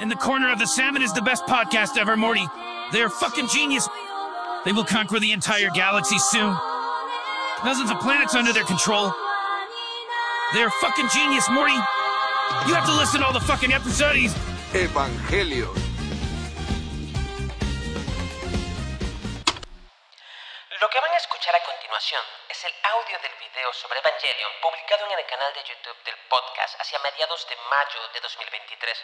In the Corner of the Salmon is the best podcast ever, Morty. They're fucking genius. They will conquer the entire galaxy soon. Dozens of planets under their control. They're fucking genius, Morty. You have to listen to all the fucking episodes. Evangelio. Lo que van a escuchar a continuación es el audio del video sobre Evangelion publicado en el canal de YouTube del podcast hacia mediados de mayo de 2023.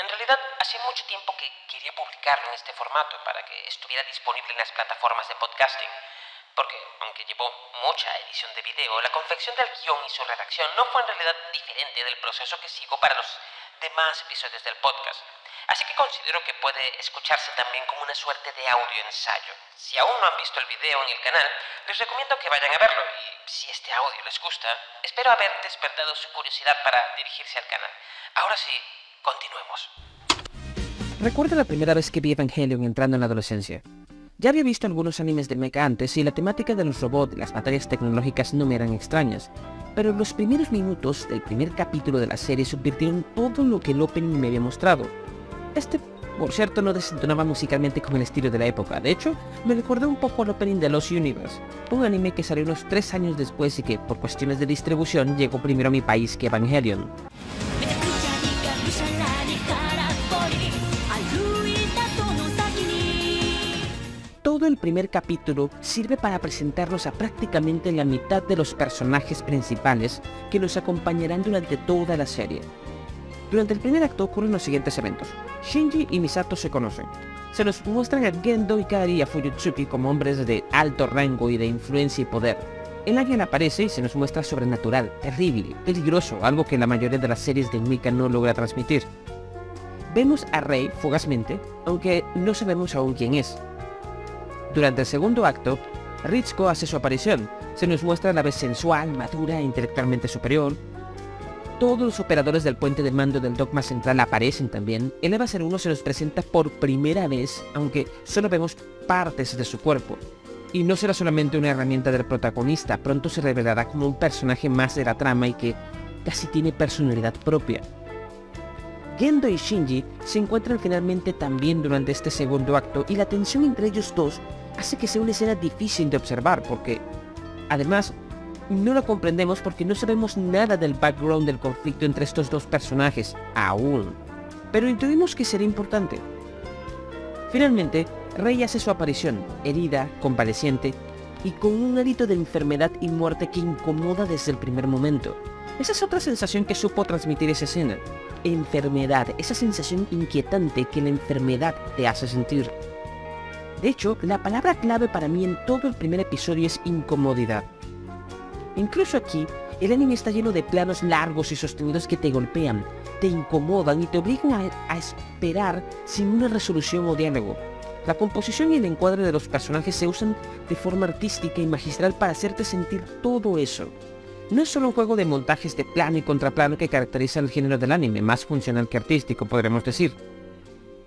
En realidad, hacía mucho tiempo que quería publicarlo en este formato para que estuviera disponible en las plataformas de podcasting, porque aunque llevó mucha edición de video, la confección del guion y su redacción no fue en realidad diferente del proceso que sigo para los demás episodios del podcast. Así que considero que puede escucharse también como una suerte de audio ensayo. Si aún no han visto el video en el canal, les recomiendo que vayan a verlo y si este audio les gusta, espero haber despertado su curiosidad para dirigirse al canal. Ahora sí, continuemos. Recuerdo la primera vez que vi Evangelion entrando en la adolescencia. Ya había visto algunos animes de mecha antes y la temática de los robots y las batallas tecnológicas no me eran extrañas, pero los primeros minutos del primer capítulo de la serie subvirtieron todo lo que el opening me había mostrado. Este, por cierto, no desentonaba musicalmente con el estilo de la época, de hecho, me recordó un poco al opening de Los Universe, un anime que salió unos 3 años después y que, por cuestiones de distribución, llegó primero a mi país que Evangelion. Todo el primer capítulo sirve para presentarnos a prácticamente la mitad de los personajes principales que nos acompañarán durante toda la serie. Durante el primer acto ocurren los siguientes eventos. Shinji y Misato se conocen. Se nos muestran a Gendo, Ikari y a Fuyutsuki como hombres de alto rango y de influencia y poder. El ángel aparece y se nos muestra sobrenatural, terrible, peligroso, algo que la mayoría de las series de Mika no logra transmitir. Vemos a Rei fugazmente, aunque no sabemos aún quién es. Durante el segundo acto, Ritsuko hace su aparición. Se nos muestra a la vez sensual, madura e intelectualmente superior. Todos los operadores del puente de mando del dogma central aparecen también. El Eva 01 se nos presenta por primera vez, aunque solo vemos partes de su cuerpo. Y no será solamente una herramienta del protagonista, pronto se revelará como un personaje más de la trama y que casi tiene personalidad propia. Gendo y Shinji se encuentran finalmente también durante este segundo acto y la tensión entre ellos dos hace que sea una escena difícil de observar porque, además, no la comprendemos porque no sabemos nada del background del conflicto entre estos dos personajes, aún. Pero intuimos que será importante. Finalmente, Rey hace su aparición, herida, convaleciente, y con un hálito de enfermedad y muerte que incomoda desde el primer momento. Esa es otra sensación que supo transmitir esa escena. Enfermedad, esa sensación inquietante que la enfermedad te hace sentir. De hecho, la palabra clave para mí en todo el primer episodio es incomodidad. Incluso aquí, el anime está lleno de planos largos y sostenidos que te golpean, te incomodan y te obligan a, a esperar sin una resolución o diálogo. La composición y el encuadre de los personajes se usan de forma artística y magistral para hacerte sentir todo eso. No es solo un juego de montajes de plano y contraplano que caracteriza el género del anime, más funcional que artístico, podremos decir.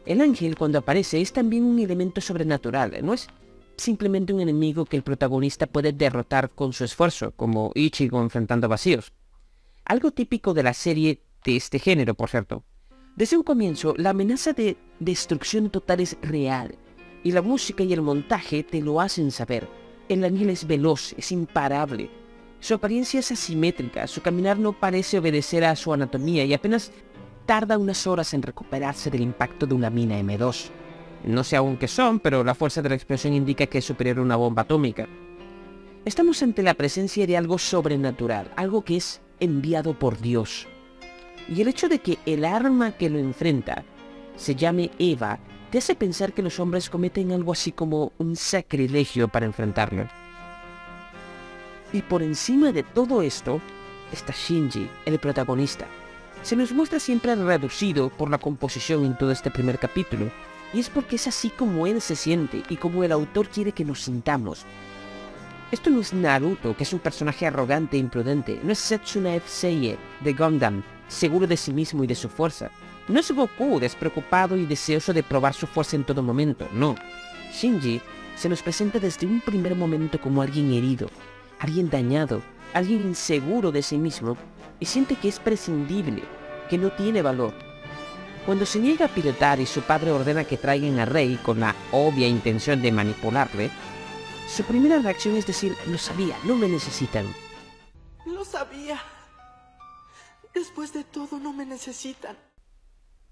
El ángel cuando aparece es también un elemento sobrenatural, no es simplemente un enemigo que el protagonista puede derrotar con su esfuerzo, como Ichigo enfrentando vacíos. Algo típico de la serie de este género, por cierto. Desde un comienzo, la amenaza de destrucción total es real, y la música y el montaje te lo hacen saber. El ángel es veloz, es imparable. Su apariencia es asimétrica, su caminar no parece obedecer a su anatomía y apenas tarda unas horas en recuperarse del impacto de una mina M2. No sé aún qué son, pero la fuerza de la explosión indica que es superior a una bomba atómica. Estamos ante la presencia de algo sobrenatural, algo que es enviado por Dios. Y el hecho de que el arma que lo enfrenta se llame Eva te hace pensar que los hombres cometen algo así como un sacrilegio para enfrentarlo. Y por encima de todo esto está Shinji, el protagonista. Se nos muestra siempre reducido por la composición en todo este primer capítulo, y es porque es así como él se siente y como el autor quiere que nos sintamos. Esto no es Naruto, que es un personaje arrogante e imprudente, no es Setsuna F. Seiye, de Gundam, seguro de sí mismo y de su fuerza. No es Goku, despreocupado y deseoso de probar su fuerza en todo momento, no. Shinji se nos presenta desde un primer momento como alguien herido, alguien dañado, alguien inseguro de sí mismo y siente que es prescindible, que no tiene valor. Cuando se niega a pilotar y su padre ordena que traigan a Rey con la obvia intención de manipularle, su primera reacción es decir, lo sabía, no me necesitan. Lo sabía. Después de todo, no me necesitan.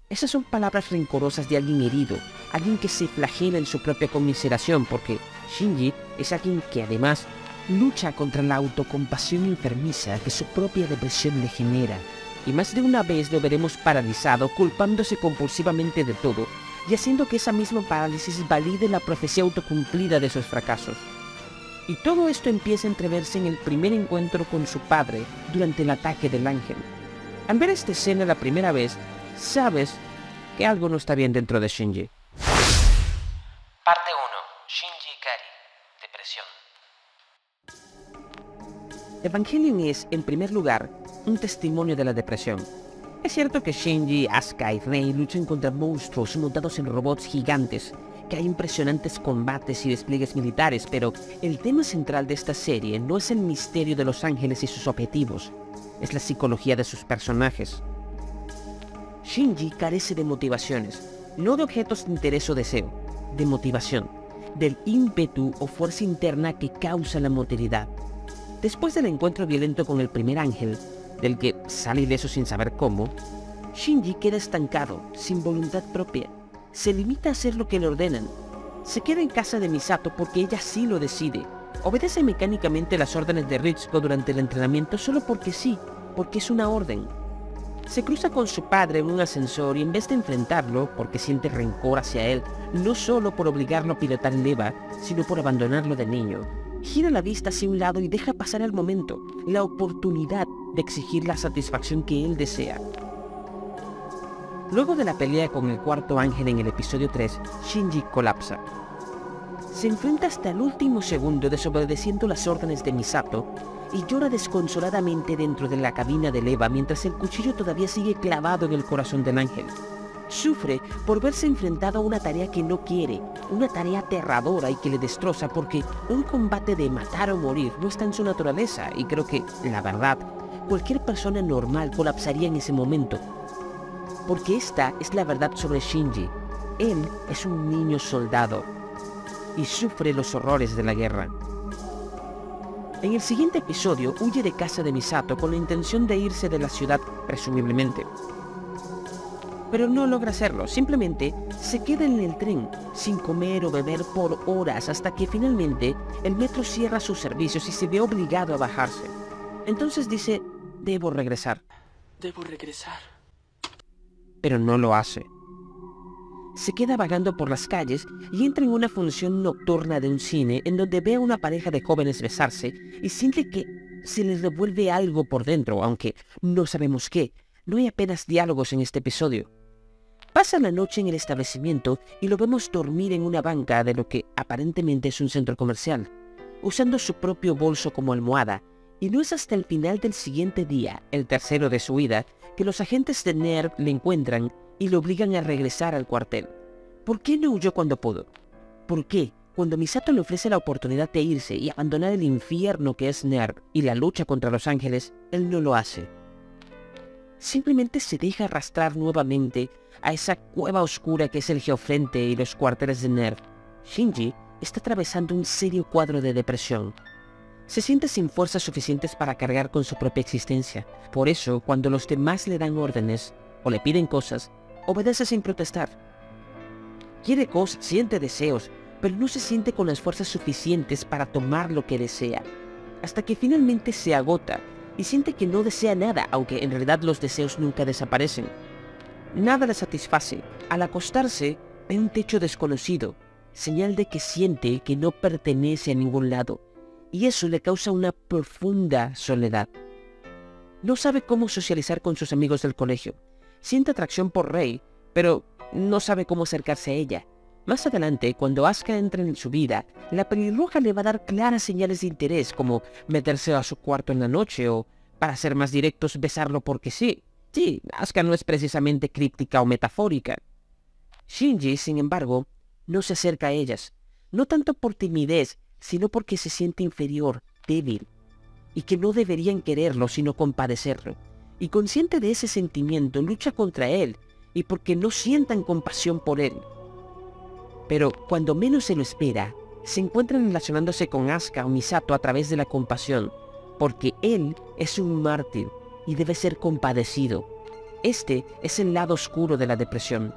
Esas son palabras rencorosas de alguien herido, alguien que se flagela en su propia conmiseración, porque Shinji es alguien que además lucha contra la autocompasión enfermiza que su propia depresión le genera. Y más de una vez lo veremos paralizado, culpándose compulsivamente de todo, y haciendo que esa misma parálisis valide la profecía autocumplida de sus fracasos. Y todo esto empieza a entreverse en el primer encuentro con su padre durante el ataque del ángel. Al ver esta escena la primera vez, sabes que algo no está bien dentro de Shinji. Evangelion es, en primer lugar, un testimonio de la depresión. Es cierto que Shinji, Asuka y Rei luchan contra monstruos montados en robots gigantes, que hay impresionantes combates y despliegues militares, pero el tema central de esta serie no es el misterio de los ángeles y sus objetivos, es la psicología de sus personajes. Shinji carece de motivaciones, no de objetos de interés o deseo, de motivación, del ímpetu o fuerza interna que causa la motilidad. Después del encuentro violento con el primer ángel, del que sale ileso sin saber cómo, Shinji queda estancado, sin voluntad propia. Se limita a hacer lo que le ordenan. Se queda en casa de Misato porque ella sí lo decide. Obedece mecánicamente las órdenes de Ritsuko durante el entrenamiento solo porque sí, porque es una orden. Se cruza con su padre en un ascensor y en vez de enfrentarlo, porque siente rencor hacia él, no solo por obligarlo a pilotar el EVA, sino por abandonarlo de niño, gira la vista hacia un lado y deja pasar el momento, la oportunidad de exigir la satisfacción que él desea. Luego de la pelea con el cuarto ángel en el episodio 3, Shinji colapsa. Se enfrenta hasta el último segundo desobedeciendo las órdenes de Misato y llora desconsoladamente dentro de la cabina del Eva mientras el cuchillo todavía sigue clavado en el corazón del ángel. Sufre por verse enfrentado a una tarea que no quiere, una tarea aterradora y que le destroza porque un combate de matar o morir no está en su naturaleza y creo que, la verdad, cualquier persona normal colapsaría en ese momento. Porque esta es la verdad sobre Shinji. Él es un niño soldado y sufre los horrores de la guerra. En el siguiente episodio huye de casa de Misato con la intención de irse de la ciudad, presumiblemente. Pero no logra hacerlo, simplemente se queda en el tren, sin comer o beber por horas hasta que finalmente el metro cierra sus servicios y se ve obligado a bajarse. Entonces dice, debo regresar, Debo regresar. pero no lo hace. Se queda vagando por las calles y entra en una función nocturna de un cine en donde ve a una pareja de jóvenes besarse y siente que se les revuelve algo por dentro, aunque no sabemos qué. No hay apenas diálogos en este episodio. Pasa la noche en el establecimiento y lo vemos dormir en una banca de lo que aparentemente es un centro comercial, usando su propio bolso como almohada, y no es hasta el final del siguiente día, el tercero de su vida, que los agentes de NERV le encuentran y lo obligan a regresar al cuartel. ¿Por qué no huyó cuando pudo? ¿Por qué, cuando Misato le ofrece la oportunidad de irse y abandonar el infierno que es NERV y la lucha contra los ángeles, él no lo hace? Simplemente se deja arrastrar nuevamente a esa cueva oscura que es el geofrente y los cuarteles de NERV. Shinji está atravesando un serio cuadro de depresión. Se siente sin fuerzas suficientes para cargar con su propia existencia. Por eso, cuando los demás le dan órdenes o le piden cosas, obedece sin protestar. Quiere cosas, siente deseos, pero no se siente con las fuerzas suficientes para tomar lo que desea. Hasta que finalmente se agota y siente que no desea nada, aunque en realidad los deseos nunca desaparecen. Nada le satisface. Al acostarse, ve un techo desconocido, señal de que siente que no pertenece a ningún lado, y eso le causa una profunda soledad. No sabe cómo socializar con sus amigos del colegio. Siente atracción por Rey, pero no sabe cómo acercarse a ella. Más adelante, cuando Asuka entra en su vida, la pelirroja le va a dar claras señales de interés, como meterse a su cuarto en la noche o, para ser más directos, besarlo porque sí. Sí, Asuka no es precisamente críptica o metafórica. Shinji, sin embargo, no se acerca a ellas, no tanto por timidez, sino porque se siente inferior, débil, y que no deberían quererlo sino compadecerlo. Y consciente de ese sentimiento, lucha contra él, y porque no sientan compasión por él. Pero cuando menos se lo espera, se encuentran relacionándose con Asuka o Misato a través de la compasión, porque él es un mártir y debe ser compadecido. Este es el lado oscuro de la depresión,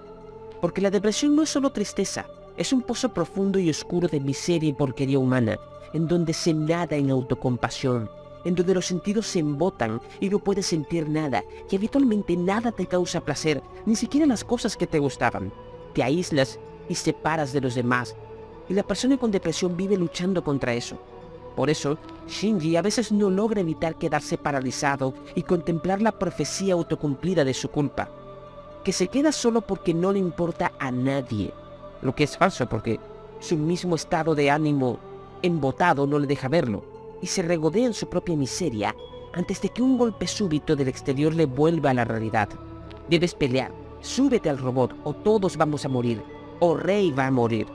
porque la depresión no es solo tristeza, es un pozo profundo y oscuro de miseria y porquería humana, en donde se nada en autocompasión, en donde los sentidos se embotan y no puedes sentir nada, y habitualmente nada te causa placer, ni siquiera las cosas que te gustaban. Te aíslas y separas de los demás, y la persona con depresión vive luchando contra eso. Por eso, Shinji a veces no logra evitar quedarse paralizado y contemplar la profecía autocumplida de su culpa, que se queda solo porque no le importa a nadie, lo que es falso porque su mismo estado de ánimo embotado no le deja verlo, y se regodea en su propia miseria antes de que un golpe súbito del exterior le vuelva a la realidad. Debes pelear, súbete al robot o todos vamos a morir, o Rey va a morir.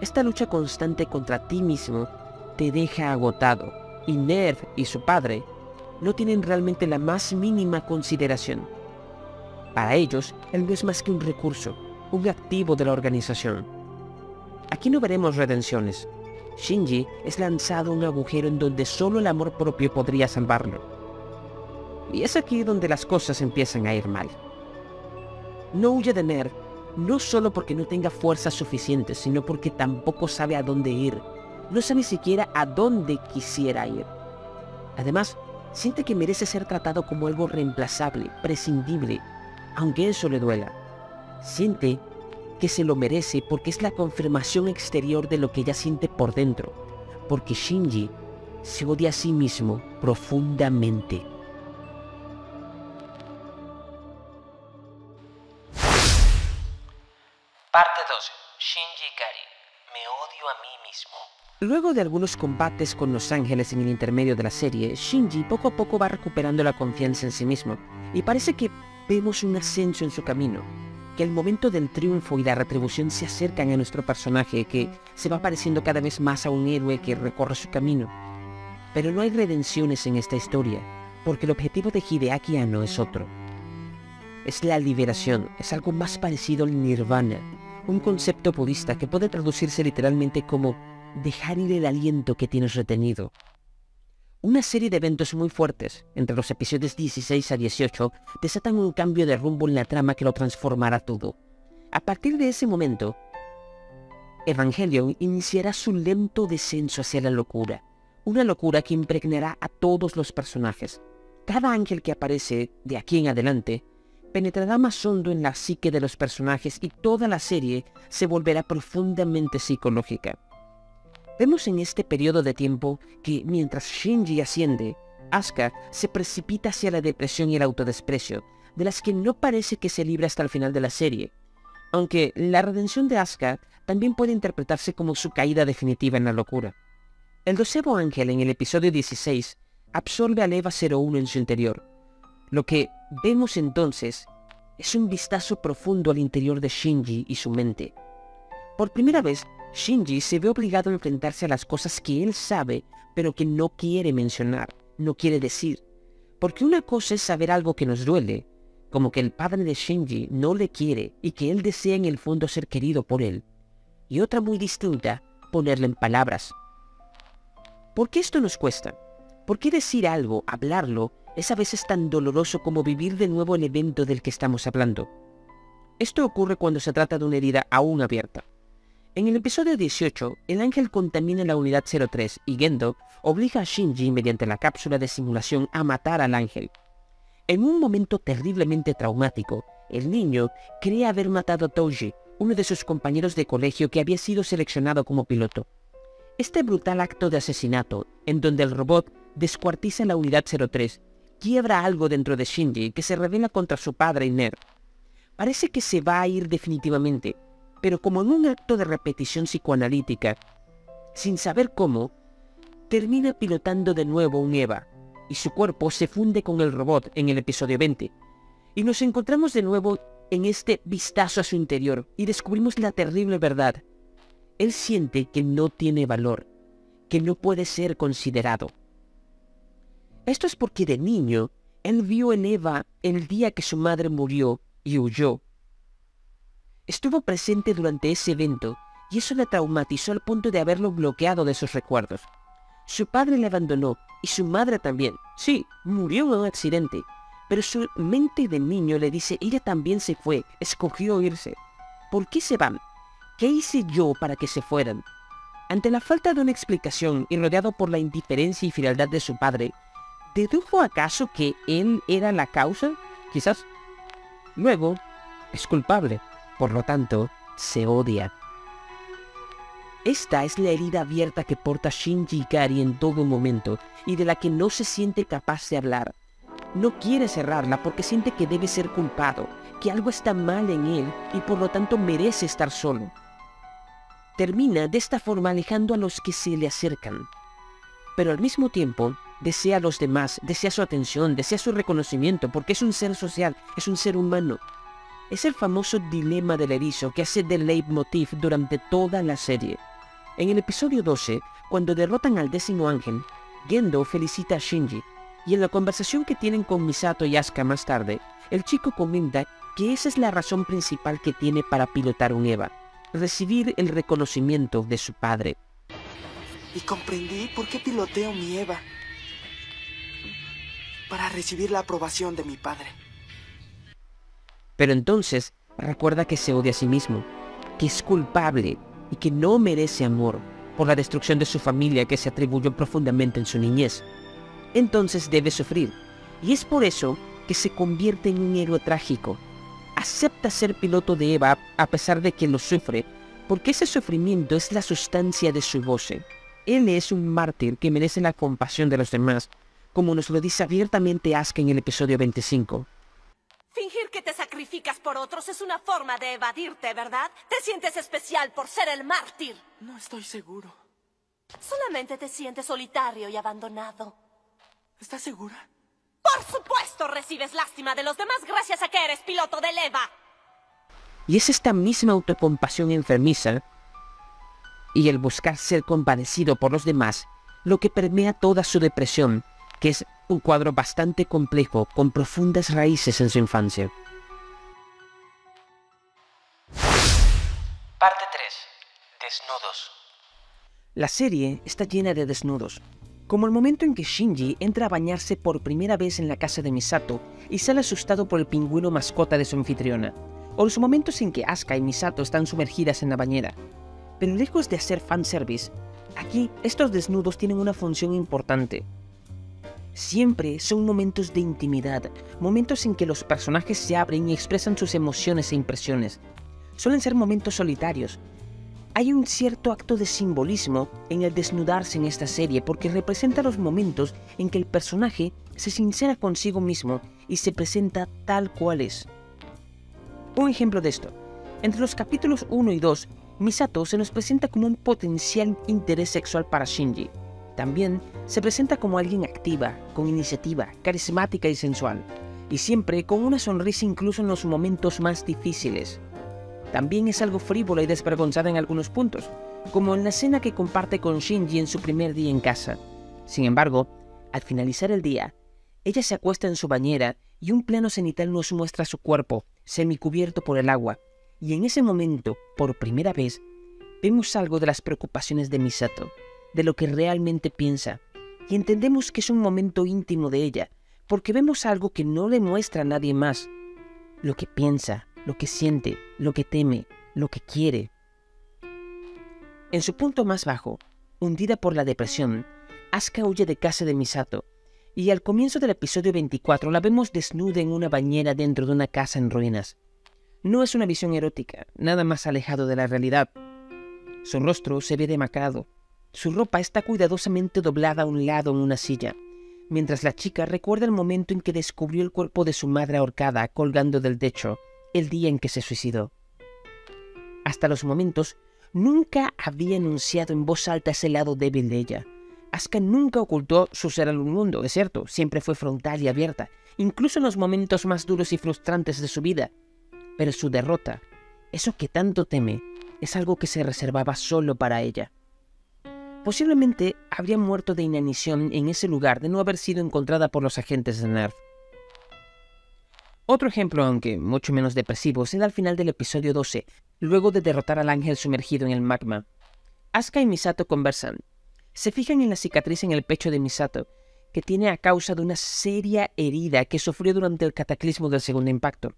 Esta lucha constante contra ti mismo te deja agotado, y Nerv y su padre no tienen realmente la más mínima consideración. Para ellos, él no es más que un recurso, un activo de la organización. Aquí no veremos redenciones. Shinji es lanzado a un agujero en donde solo el amor propio podría salvarlo. Y es aquí donde las cosas empiezan a ir mal. No huye de Nerv, no solo porque no tenga fuerzas suficientes, sino porque tampoco sabe a dónde ir. No sabe siquiera a dónde quisiera ir. Además, siente que merece ser tratado como algo reemplazable, prescindible, aunque eso le duela. Siente que se lo merece porque es la confirmación exterior de lo que ella siente por dentro, porque Shinji se odia a sí mismo profundamente. Luego de algunos combates con los ángeles en el intermedio de la serie, Shinji poco a poco va recuperando la confianza en sí mismo, y parece que vemos un ascenso en su camino, que el momento del triunfo y la retribución se acercan a nuestro personaje, que se va pareciendo cada vez más a un héroe que recorre su camino. Pero no hay redenciones en esta historia, porque el objetivo de Hideaki Anno es otro. Es la liberación, es algo más parecido al nirvana, un concepto budista que puede traducirse literalmente como dejar ir el aliento que tienes retenido. Una serie de eventos muy fuertes, entre los episodios 16 a 18, desatan un cambio de rumbo en la trama que lo transformará todo. A partir de ese momento, Evangelion iniciará su lento descenso hacia la locura, una locura que impregnará a todos los personajes. Cada ángel que aparece de aquí en adelante penetrará más hondo en la psique de los personajes y toda la serie se volverá profundamente psicológica. Vemos en este periodo de tiempo que mientras Shinji asciende, Asuka se precipita hacia la depresión y el autodesprecio, de las que no parece que se libre hasta el final de la serie. Aunque la redención de Asuka también puede interpretarse como su caída definitiva en la locura. El doceavo ángel en el episodio 16 absorbe al Eva 01 en su interior. Lo que vemos entonces es un vistazo profundo al interior de Shinji y su mente. Por primera vez, Shinji se ve obligado a enfrentarse a las cosas que él sabe, pero que no quiere mencionar, no quiere decir. Porque una cosa es saber algo que nos duele, como que el padre de Shinji no le quiere y que él desea en el fondo ser querido por él. Y otra muy distinta, ponerle en palabras. ¿Por qué esto nos cuesta? ¿Por qué decir algo, hablarlo, es a veces tan doloroso como vivir de nuevo el evento del que estamos hablando? Esto ocurre cuando se trata de una herida aún abierta. En el episodio 18, el ángel contamina la unidad 03 y Gendo obliga a Shinji mediante la cápsula de simulación a matar al ángel. En un momento terriblemente traumático, el niño cree haber matado a Toji, uno de sus compañeros de colegio que había sido seleccionado como piloto. Este brutal acto de asesinato, en donde el robot descuartiza la unidad 03, quiebra algo dentro de Shinji que se revela contra su padre y Ner. Parece que se va a ir definitivamente, pero como en un acto de repetición psicoanalítica, sin saber cómo, termina pilotando de nuevo un Eva, y su cuerpo se funde con el robot en el episodio 20. Y nos encontramos de nuevo en este vistazo a su interior y descubrimos la terrible verdad. Él siente que no tiene valor, que no puede ser considerado. Esto es porque de niño, él vio en Eva el día que su madre murió y huyó. Estuvo presente durante ese evento y eso le traumatizó al punto de haberlo bloqueado de sus recuerdos. Su padre le abandonó y su madre también. Sí, murió en un accidente, pero su mente de niño le dice, ella también se fue, escogió irse. ¿Por qué se van? ¿Qué hice yo para que se fueran? Ante la falta de una explicación y rodeado por la indiferencia y frialdad de su padre, ¿dedujo acaso que él era la causa? Quizás. Luego, es culpable. Por lo tanto, se odia. Esta es la herida abierta que porta Shinji Ikari en todo momento y de la que no se siente capaz de hablar. No quiere cerrarla porque siente que debe ser culpado, que algo está mal en él y por lo tanto merece estar solo. Termina de esta forma alejando a los que se le acercan. Pero al mismo tiempo, desea a los demás, desea su atención, desea su reconocimiento porque es un ser social, es un ser humano. Es el famoso dilema del erizo que hace de leitmotiv durante toda la serie. En el episodio 12, cuando derrotan al décimo ángel, Gendo felicita a Shinji, y en la conversación que tienen con Misato y Asuka más tarde, el chico comenta que esa es la razón principal que tiene para pilotar un EVA, recibir el reconocimiento de su padre. Y comprendí por qué piloteo mi Eva. Para recibir la aprobación de mi padre. Pero entonces recuerda que se odia a sí mismo, que es culpable y que no merece amor por la destrucción de su familia que se atribuyó profundamente en su niñez. Entonces debe sufrir, y es por eso que se convierte en un héroe trágico. Acepta ser piloto de Eva a pesar de que lo sufre, porque ese sufrimiento es la sustancia de su voce. Él es un mártir que merece la compasión de los demás, como nos lo dice abiertamente Asuka en el episodio 25. Fingir que te sacrificas por otros es una forma de evadirte, ¿verdad? Te sientes especial por ser el mártir. No estoy seguro. Solamente te sientes solitario y abandonado. ¿Estás segura? Por supuesto recibes lástima de los demás gracias a que eres piloto de leva. Y es esta misma autocompasión enfermiza y el buscar ser compadecido por los demás lo que permea toda su depresión, que es un cuadro bastante complejo con profundas raíces en su infancia. Parte 3. Desnudos. La serie está llena de desnudos, como el momento en que Shinji entra a bañarse por primera vez en la casa de Misato y sale asustado por el pingüino mascota de su anfitriona, o los momentos en que Asuka y Misato están sumergidas en la bañera. Pero lejos de hacer fanservice, aquí estos desnudos tienen una función importante. Siempre son momentos de intimidad, momentos en que los personajes se abren y expresan sus emociones e impresiones. Suelen ser momentos solitarios. Hay un cierto acto de simbolismo en el desnudarse en esta serie porque representa los momentos en que el personaje se sincera consigo mismo y se presenta tal cual es. Un ejemplo de esto. Entre los capítulos 1 y 2, Misato se nos presenta como un potencial interés sexual para Shinji. También se presenta como alguien activa, con iniciativa, carismática y sensual, y siempre con una sonrisa incluso en los momentos más difíciles. También es algo frívola y desvergonzada en algunos puntos, como en la escena que comparte con Shinji en su primer día en casa. Sin embargo, al finalizar el día, ella se acuesta en su bañera y un plano cenital nos muestra su cuerpo, semicubierto por el agua, y en ese momento, por primera vez, vemos algo de las preocupaciones de Misato, de lo que realmente piensa, y entendemos que es un momento íntimo de ella, porque vemos algo que no le muestra a nadie más, lo que piensa, lo que siente, lo que teme, lo que quiere. En su punto más bajo, hundida por la depresión, Asuka huye de casa de Misato, y al comienzo del episodio 24 la vemos desnuda en una bañera dentro de una casa en ruinas. No es una visión erótica, nada más alejado de la realidad. Su rostro se ve demacrado, su ropa está cuidadosamente doblada a un lado en una silla, mientras la chica recuerda el momento en que descubrió el cuerpo de su madre ahorcada colgando del techo, el día en que se suicidó. Hasta los momentos, nunca había enunciado en voz alta ese lado débil de ella. Asuka nunca ocultó su ser al mundo, es cierto, siempre fue frontal y abierta, incluso en los momentos más duros y frustrantes de su vida. Pero su derrota, eso que tanto teme, es algo que se reservaba solo para ella. Posiblemente habría muerto de inanición en ese lugar de no haber sido encontrada por los agentes de NERF. Otro ejemplo, aunque mucho menos depresivo, se da al final del episodio 12, luego de derrotar al ángel sumergido en el magma. Asuka y Misato conversan. Se fijan en la cicatriz en el pecho de Misato, que tiene a causa de una seria herida que sufrió durante el cataclismo del segundo impacto.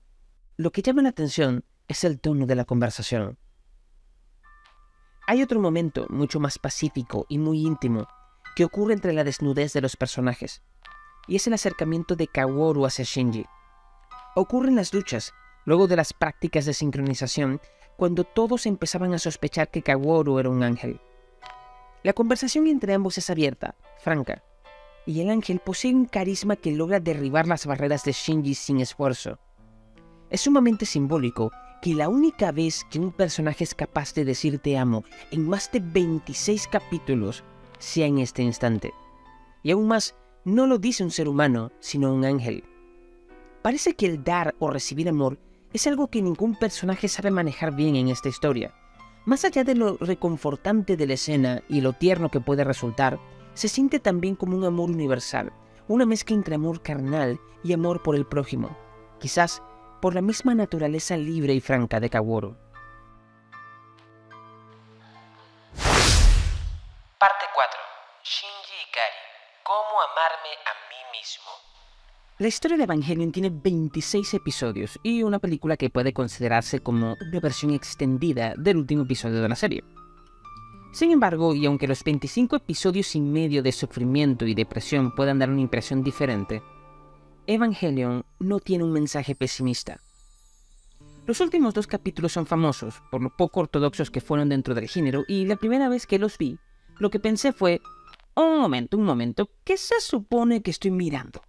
Lo que llama la atención es el tono de la conversación. Hay otro momento mucho más pacífico y muy íntimo que ocurre entre la desnudez de los personajes, y es el acercamiento de Kaworu hacia Shinji. Ocurre en las luchas, luego de las prácticas de sincronización, cuando todos empezaban a sospechar que Kaworu era un ángel. La conversación entre ambos es abierta, franca, y el ángel posee un carisma que logra derribar las barreras de Shinji sin esfuerzo. Es sumamente simbólico que la única vez que un personaje es capaz de decir te amo en más de 26 capítulos sea en este instante. Y aún más, no lo dice un ser humano, sino un ángel. Parece que el dar o recibir amor es algo que ningún personaje sabe manejar bien en esta historia. Más allá de lo reconfortante de la escena y lo tierno que puede resultar, se siente también como un amor universal, una mezcla entre amor carnal y amor por el prójimo, quizás por la misma naturaleza libre y franca de Kaworu. Parte 4. Shinji Ikari. ¿Cómo amarme a mí mismo? La historia de Evangelion tiene 26 episodios y una película que puede considerarse como una versión extendida del último episodio de la serie. Sin embargo, y aunque los 25 episodios y medio de sufrimiento y depresión puedan dar una impresión diferente, Evangelion no tiene un mensaje pesimista. Los últimos dos capítulos son famosos por lo poco ortodoxos que fueron dentro del género y la primera vez que los vi, lo que pensé fue, un momento, un momento, ¿qué se supone que estoy mirando?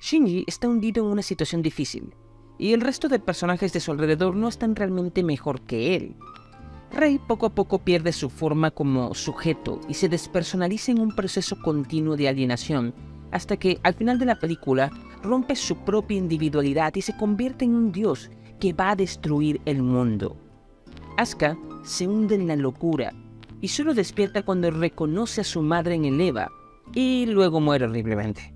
Shinji está hundido en una situación difícil, y el resto de personajes de su alrededor no están realmente mejor que él. Rei poco a poco pierde su forma como sujeto y se despersonaliza en un proceso continuo de alienación, hasta que al final de la película rompe su propia individualidad y se convierte en un dios que va a destruir el mundo. Asuka se hunde en la locura y solo despierta cuando reconoce a su madre en el Eva y luego muere horriblemente.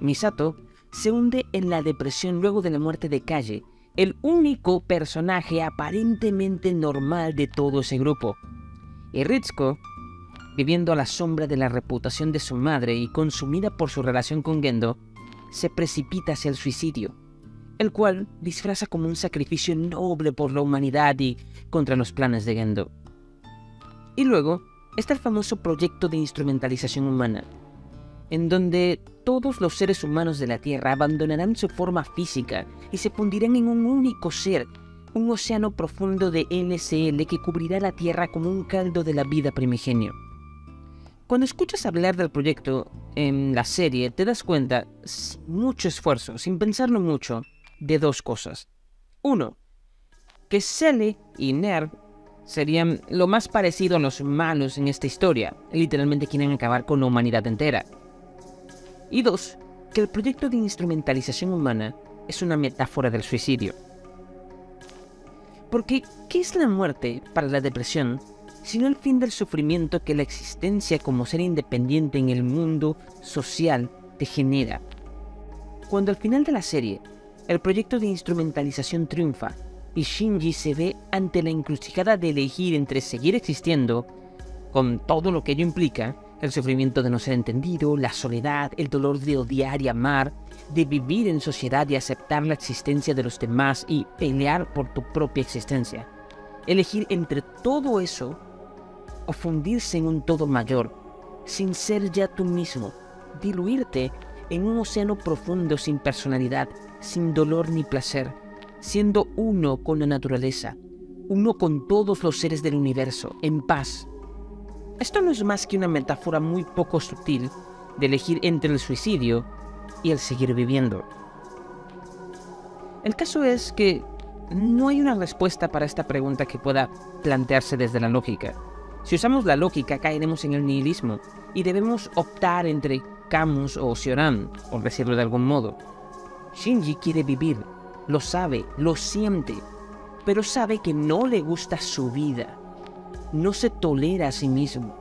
Misato se hunde en la depresión luego de la muerte de Kalle, el único personaje aparentemente normal de todo ese grupo. Y Ritsuko, viviendo a la sombra de la reputación de su madre y consumida por su relación con Gendo, se precipita hacia el suicidio, el cual disfraza como un sacrificio noble por la humanidad y contra los planes de Gendo. Y luego está el famoso proyecto de instrumentalización humana, en donde todos los seres humanos de la Tierra abandonarán su forma física y se fundirán en un único ser, un océano profundo de LCL que cubrirá la Tierra como un caldo de la vida primigenio. Cuando escuchas hablar del proyecto en la serie, te das cuenta, mucho esfuerzo, sin pensarlo mucho, de dos cosas. Uno, que Sally y Nerv serían lo más parecido a los malos en esta historia, literalmente quieren acabar con la humanidad entera. Y dos, que el proyecto de instrumentalización humana es una metáfora del suicidio. Porque, ¿qué es la muerte para la depresión sino el fin del sufrimiento que la existencia como ser independiente en el mundo social te genera? Cuando al final de la serie el proyecto de instrumentalización triunfa y Shinji se ve ante la encrucijada de elegir entre seguir existiendo, con todo lo que ello implica, el sufrimiento de no ser entendido, la soledad, el dolor de odiar y amar, de vivir en sociedad y aceptar la existencia de los demás y pelear por tu propia existencia. Elegir entre todo eso o fundirse en un todo mayor, sin ser ya tú mismo, diluirte en un océano profundo sin personalidad, sin dolor ni placer, siendo uno con la naturaleza, uno con todos los seres del universo, en paz. Esto no es más que una metáfora muy poco sutil de elegir entre el suicidio y el seguir viviendo. El caso es que no hay una respuesta para esta pregunta que pueda plantearse desde la lógica. Si usamos la lógica caeremos en el nihilismo y debemos optar entre Camus o Sioran, por decirlo de algún modo. Shinji quiere vivir, lo sabe, lo siente, pero sabe que no le gusta su vida. No se tolera a sí mismo.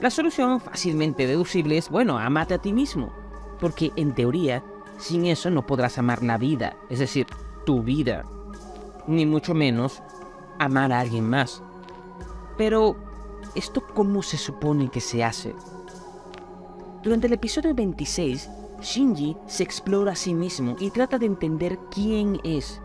La solución fácilmente deducible es, bueno, amate a ti mismo, porque en teoría sin eso no podrás amar la vida, es decir, tu vida, ni mucho menos amar a alguien más. Pero, ¿esto cómo se supone que se hace? Durante el episodio 26, Shinji se explora a sí mismo y trata de entender quién es,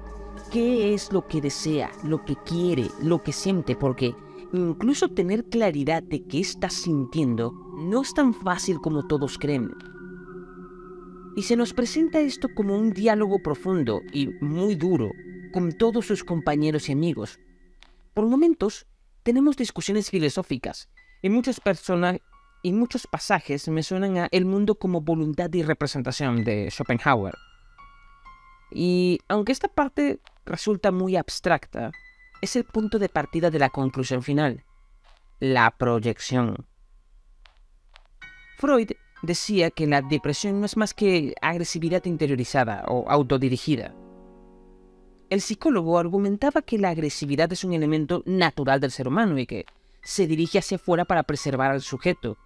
qué es lo que desea, lo que quiere, lo que siente, porque incluso tener claridad de qué estás sintiendo no es tan fácil como todos creen. Y se nos presenta esto como un diálogo profundo y muy duro con todos sus compañeros y amigos. Por momentos tenemos discusiones filosóficas y muchas personas y muchos pasajes me suenan a El mundo como voluntad y representación de Schopenhauer. Y aunque esta parte resulta muy abstracta, es el punto de partida de la conclusión final, la proyección. Freud decía que la depresión no es más que agresividad interiorizada o autodirigida. El psicólogo argumentaba que la agresividad es un elemento natural del ser humano y que se dirige hacia afuera para preservar al sujeto.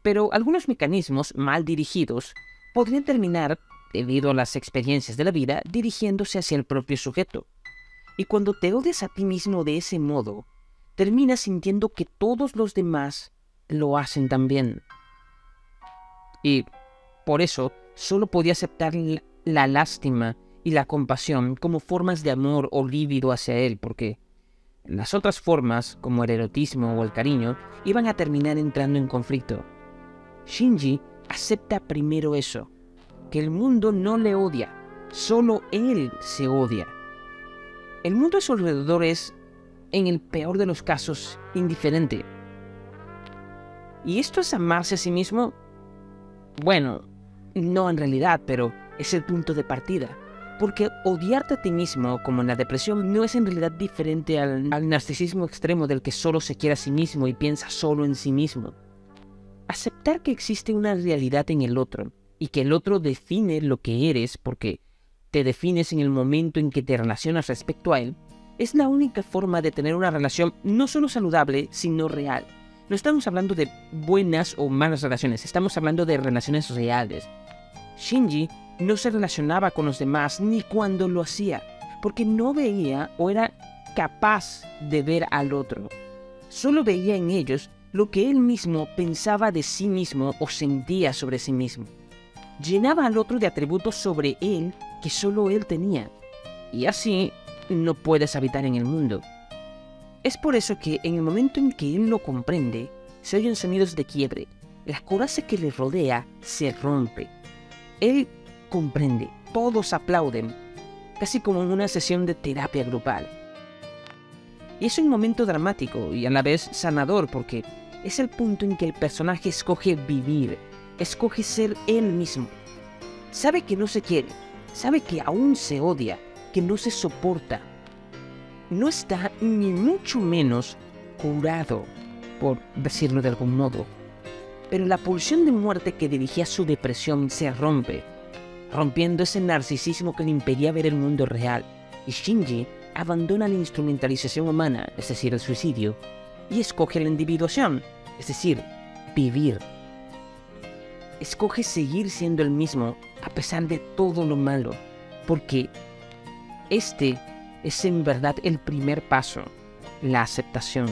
Pero algunos mecanismos mal dirigidos podrían terminar, debido a las experiencias de la vida, dirigiéndose hacia el propio sujeto. Y cuando te odias a ti mismo de ese modo, terminas sintiendo que todos los demás lo hacen también. Y por eso solo podía aceptar la lástima y la compasión como formas de amor o lívido hacia él, porque las otras formas, como el erotismo o el cariño, iban a terminar entrando en conflicto. Shinji acepta primero eso, que el mundo no le odia, solo él se odia. El mundo a su alrededor es, en el peor de los casos, indiferente. ¿Y esto es amarse a sí mismo? Bueno, no en realidad, pero es el punto de partida. Porque odiarte a ti mismo, como en la depresión, no es en realidad diferente al, narcisismo extremo del que solo se quiere a sí mismo y piensa solo en sí mismo. Aceptar que existe una realidad en el otro y que el otro define lo que eres porque te defines en el momento en que te relacionas respecto a él, es la única forma de tener una relación no solo saludable, sino real. No estamos hablando de buenas o malas relaciones, estamos hablando de relaciones reales. Shinji no se relacionaba con los demás ni cuando lo hacía, porque no veía o era capaz de ver al otro. Solo veía en ellos lo que él mismo pensaba de sí mismo o sentía sobre sí mismo. Llenaba al otro de atributos sobre él que solo él tenía. Y así no puedes habitar en el mundo. Es por eso que en el momento en que él lo comprende, se oyen sonidos de quiebre. La coraza que le rodea se rompe. Él comprende, todos aplauden, casi como en una sesión de terapia grupal. Y es un momento dramático y a la vez sanador porque es el punto en que el personaje escoge vivir, escoge ser él mismo. Sabe que no se quiere, sabe que aún se odia, que no se soporta. No está ni mucho menos curado, por decirlo de algún modo. Pero la pulsión de muerte que dirigía su depresión se rompe, rompiendo ese narcisismo que le impedía ver el mundo real. Y Shinji abandona la instrumentalización humana, es decir, el suicidio, y escoge la individuación, es decir, vivir. Escoge seguir siendo el mismo a pesar de todo lo malo, porque este es en verdad el primer paso, la aceptación.